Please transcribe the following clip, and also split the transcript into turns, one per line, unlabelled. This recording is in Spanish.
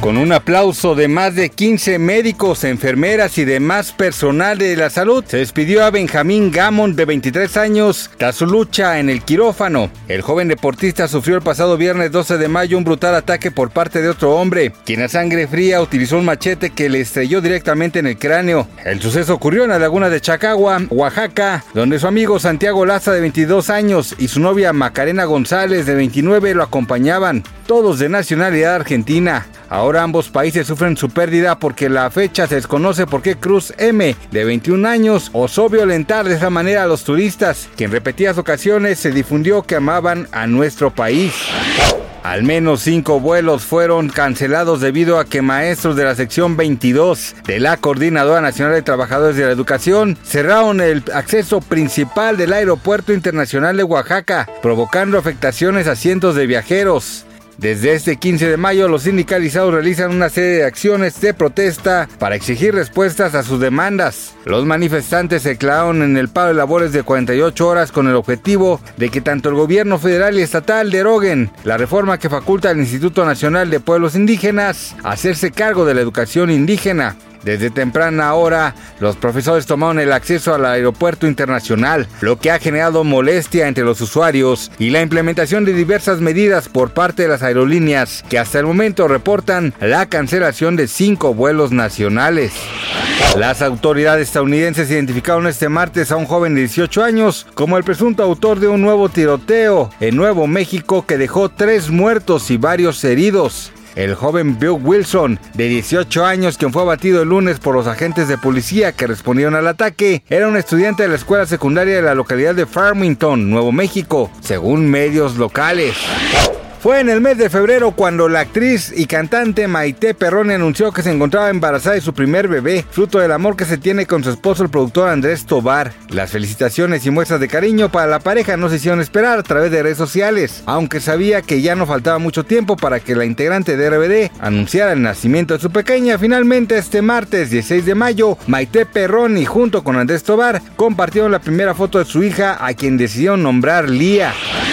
Con un aplauso de más de 15 médicos, enfermeras y demás personal de la salud, se despidió a Benjamín Gamon de 23 años tras su lucha en el quirófano. El joven deportista sufrió el pasado viernes 12 de mayo un brutal ataque por parte de otro hombre, quien a sangre fría utilizó un machete que le estrelló directamente en el cráneo. El suceso ocurrió en la laguna de Chacagua, Oaxaca, donde su amigo Santiago Laza de 22 años y su novia Macarena González de 29 lo acompañaban, todos de nacionalidad argentina. Ahora ambos países sufren su pérdida porque la fecha se desconoce por qué Cruz M, de 21 años, osó violentar de esa manera a los turistas, que en repetidas ocasiones se difundió que amaban a nuestro país. Al menos cinco vuelos fueron cancelados debido a que maestros de la sección 22 de la Coordinadora Nacional de Trabajadores de la Educación cerraron el acceso principal del Aeropuerto Internacional de Oaxaca, provocando afectaciones a cientos de viajeros. Desde este 15 de mayo, los sindicalizados realizan una serie de acciones de protesta para exigir respuestas a sus demandas. Los manifestantes se clavaron en el paro de labores de 48 horas con el objetivo de que tanto el gobierno federal y estatal deroguen la reforma que faculta al Instituto Nacional de Pueblos Indígenas a hacerse cargo de la educación indígena. Desde temprana hora, los profesores tomaron el acceso al aeropuerto internacional, lo que ha generado molestia entre los usuarios y la implementación de diversas medidas por parte de las aerolíneas, que hasta el momento reportan la cancelación de cinco vuelos nacionales. Las autoridades estadounidenses identificaron este martes a un joven de 18 años como el presunto autor de un nuevo tiroteo en Nuevo México que dejó tres muertos y varios heridos. El joven Bill Wilson, de 18 años, quien fue abatido el lunes por los agentes de policía que respondieron al ataque, era un estudiante de la escuela secundaria de la localidad de Farmington, Nuevo México, según medios locales. Fue en el mes de febrero cuando la actriz y cantante Maite Perrone anunció que se encontraba embarazada de su primer bebé, fruto del amor que se tiene con su esposo el productor Andrés Tobar. Las felicitaciones y muestras de cariño para la pareja no se hicieron esperar a través de redes sociales, aunque sabía que ya no faltaba mucho tiempo para que la integrante de RBD anunciara el nacimiento de su pequeña. Finalmente este martes 16 de mayo, Maite Perroni junto con Andrés Tobar compartieron la primera foto de su hija a quien decidieron nombrar Lía.